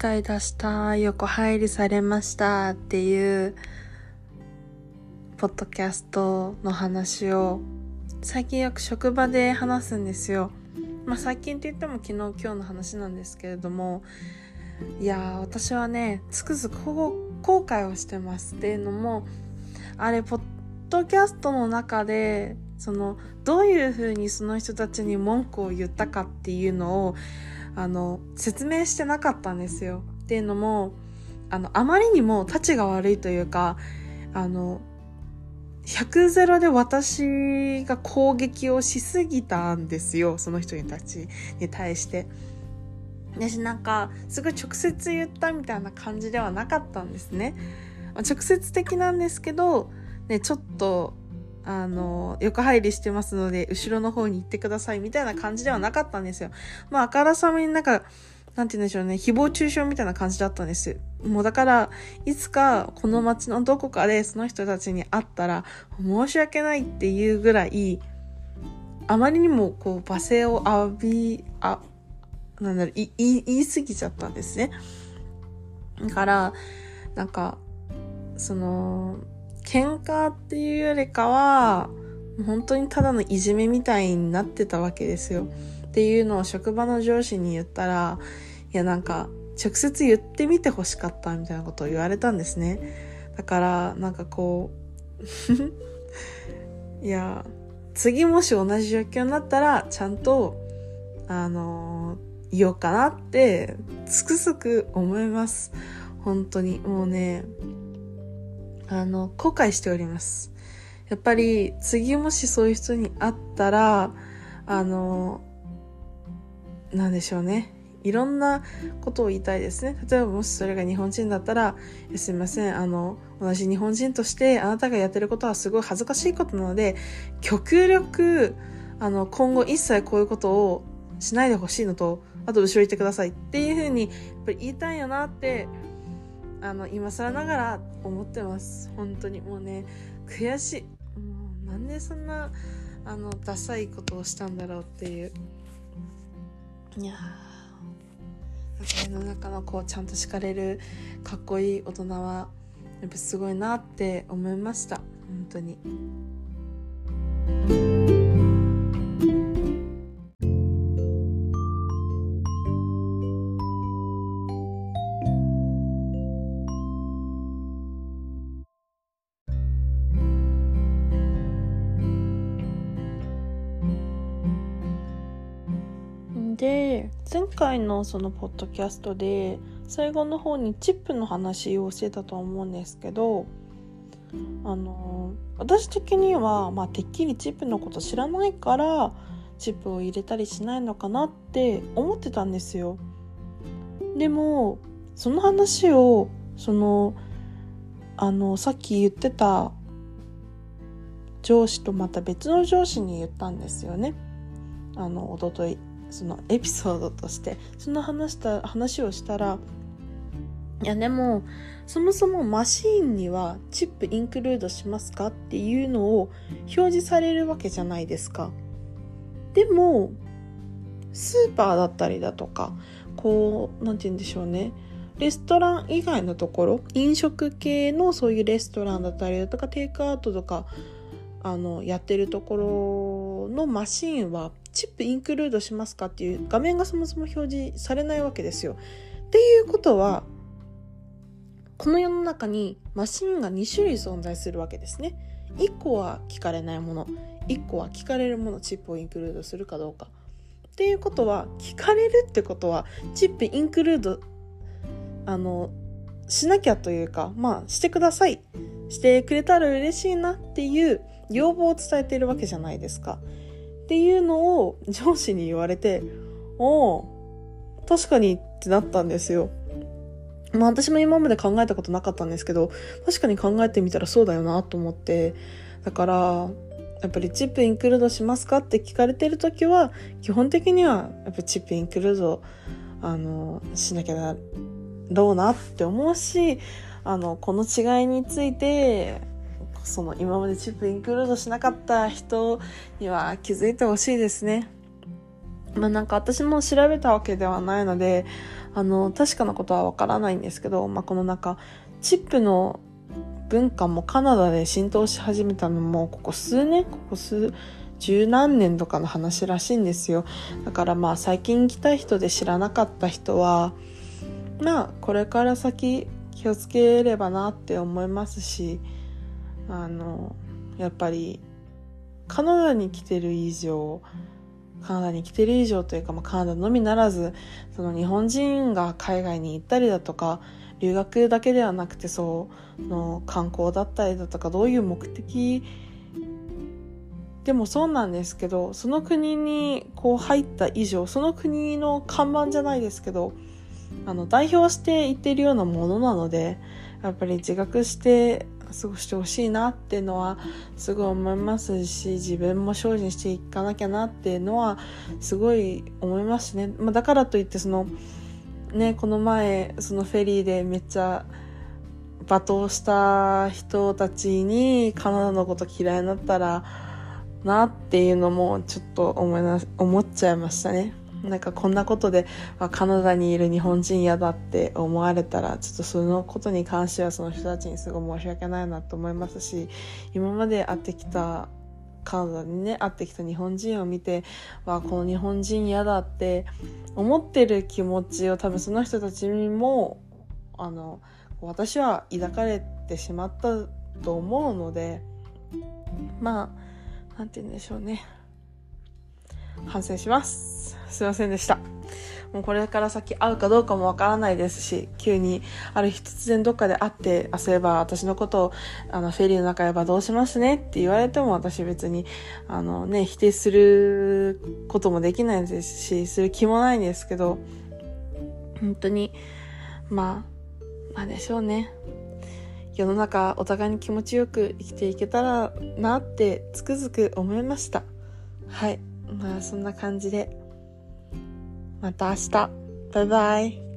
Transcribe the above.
回出した横入りされましたっていうポッドキャストの話を最近よく職場で話すんですよ。まあ最近って言っても昨日今日の話なんですけれどもいや私はねつくづく後悔をしてますっていうのもあれポッドキャストの中でそのどういうふうにその人たちに文句を言ったかっていうのをあの説明してなかったんですよ。っていうのもあのあまりにも立ちが悪いというかあの100ゼロで私が攻撃をしすぎたんですよその人にたちに対して。私なんかすごい直接言ったみたいな感じではなかったんですね。直接的なんですけど、ね、ちょっとあの、横入りしてますので、後ろの方に行ってくださいみたいな感じではなかったんですよ。まあ、あからさまになんか、なんて言うんでしょうね、誹謗中傷みたいな感じだったんです。もうだから、いつかこの街のどこかでその人たちに会ったら、申し訳ないっていうぐらい、あまりにもこう、罵声を浴び、あ、なんだろう、言い、言い過ぎちゃったんですね。だから、なんか、その、喧嘩っていうよりかは、本当にただのいじめみたいになってたわけですよ。っていうのを職場の上司に言ったら、いやなんか、直接言ってみて欲しかったみたいなことを言われたんですね。だから、なんかこう いや、次もし同じ状況になったら、ちゃんと、あの、言おうかなって、つくづく思います。本当に。もうね、あの、後悔しております。やっぱり次もしそういう人に会ったら、あの、なんでしょうね。いろんなことを言いたいですね。例えばもしそれが日本人だったら、すいません、あの、同じ日本人としてあなたがやってることはすごい恥ずかしいことなので、極力、あの、今後一切こういうことをしないでほしいのと、あと後ろ行ってくださいっていうふうに、やっぱり言いたいよなってあの今更ながら思ってます。本当に。もうね悔しい。もうなんでそんなあのダサいことをしたんだろうっていう。いや世の中のこうちゃんと敷かれるかっこいい大人はやっぱすごいなって思いました。本当に。で前回のそのポッドキャストで最後の方にチップの話をしてたと思うんですけどあの私的には、まあ、てっきりチップのこと知らないからチップを入れたりしないのかなって思ってたんですよ。でもその話をそのあのさっき言ってた上司とまた別の上司に言ったんですよね。あの一昨日そのエピソードとしてその話した話をしたらいやでもそもそもマシーンにはチップインクルードしますかっていうのを表示されるわけじゃないですか。でもスーパーだったりだとかこう何て言うんでしょうねレストラン以外のところ飲食系のそういうレストランだったりだとかテイクアウトとかあのやってるところのマシーンはチップインクルードしますかっていう画面がそもそも表示されないわけですよ。っていうことはこの世の中にマシンが2種類存在するわけですね。1個は聞かれないもの1個は聞かれるものチップをインクルードするかどうか。っていうことは聞かれるってことはチップインクルードあのしなきゃというかまあしてくださいしてくれたら嬉しいなっていう要望を伝えているわけじゃないですか。っていうのを上司に言われて、おお確かにってなったんですよ。まあ私も今まで考えたことなかったんですけど、確かに考えてみたらそうだよなと思って、だから、やっぱりチップインクルードしますかって聞かれてる時は、基本的にはやっぱチップインクルード、あの、しなきゃだろうなって思うし、あの、この違いについて、その今までチップインクルードしなかった人には気づいてほしいですね。まあなんか私も調べたわけではないので、あの確かなことはわからないんですけど、まあ、この中チップの文化もカナダで浸透し始めたのもここ数年ここ数十何年とかの話らしいんですよだからまあ最近来た人で知らなかった人はまあこれから先気をつければなって思いますしあのやっぱりカナダに来てる以上カナダに来てる以上というか、まあ、カナダのみならずその日本人が海外に行ったりだとか留学だけではなくてそうの観光だったりだとかどういう目的？でもそうなんですけどその国にこう入った以上その国の看板じゃないですけどあの代表して言ってるようなものなのでやっぱり自覚して過ごしてほしいなっていうのはすごい思いますし自分も精進していかなきゃなっていうのはすごい思いますしね、まあ、だからといってそのねこの前そのフェリーでめっちゃ罵倒した人たちにカナダのこと嫌いになったらなっていうのもちょっと思いな思っちゃいましたね。なんかこんなことで、まあ、カナダにいる日本人嫌だって思われたらちょっとそのことに関してはその人たちにすごい申し訳ないなと思いますし今まで会ってきたカナダにね会ってきた日本人を見てわこの日本人嫌だって思ってる気持ちを多分その人たちにもあの私は抱かれてしまったと思うのでまあなんて言うんでしょうね反省します。すいませんでした。もうこれから先会うかどうかもわからないですし、急にある日突然どっかで会って、あ、そういえば私のことを、あの、フェリーの中やばどうしますね？って言われても私別に、あのね、否定することもできないですし、する気もないんですけど、本当に、まあ、なんでしょうね。世の中お互いに気持ちよく生きていけたらなってつくづく思いました。はい。まあそんな感じで、また明日。バイバイ。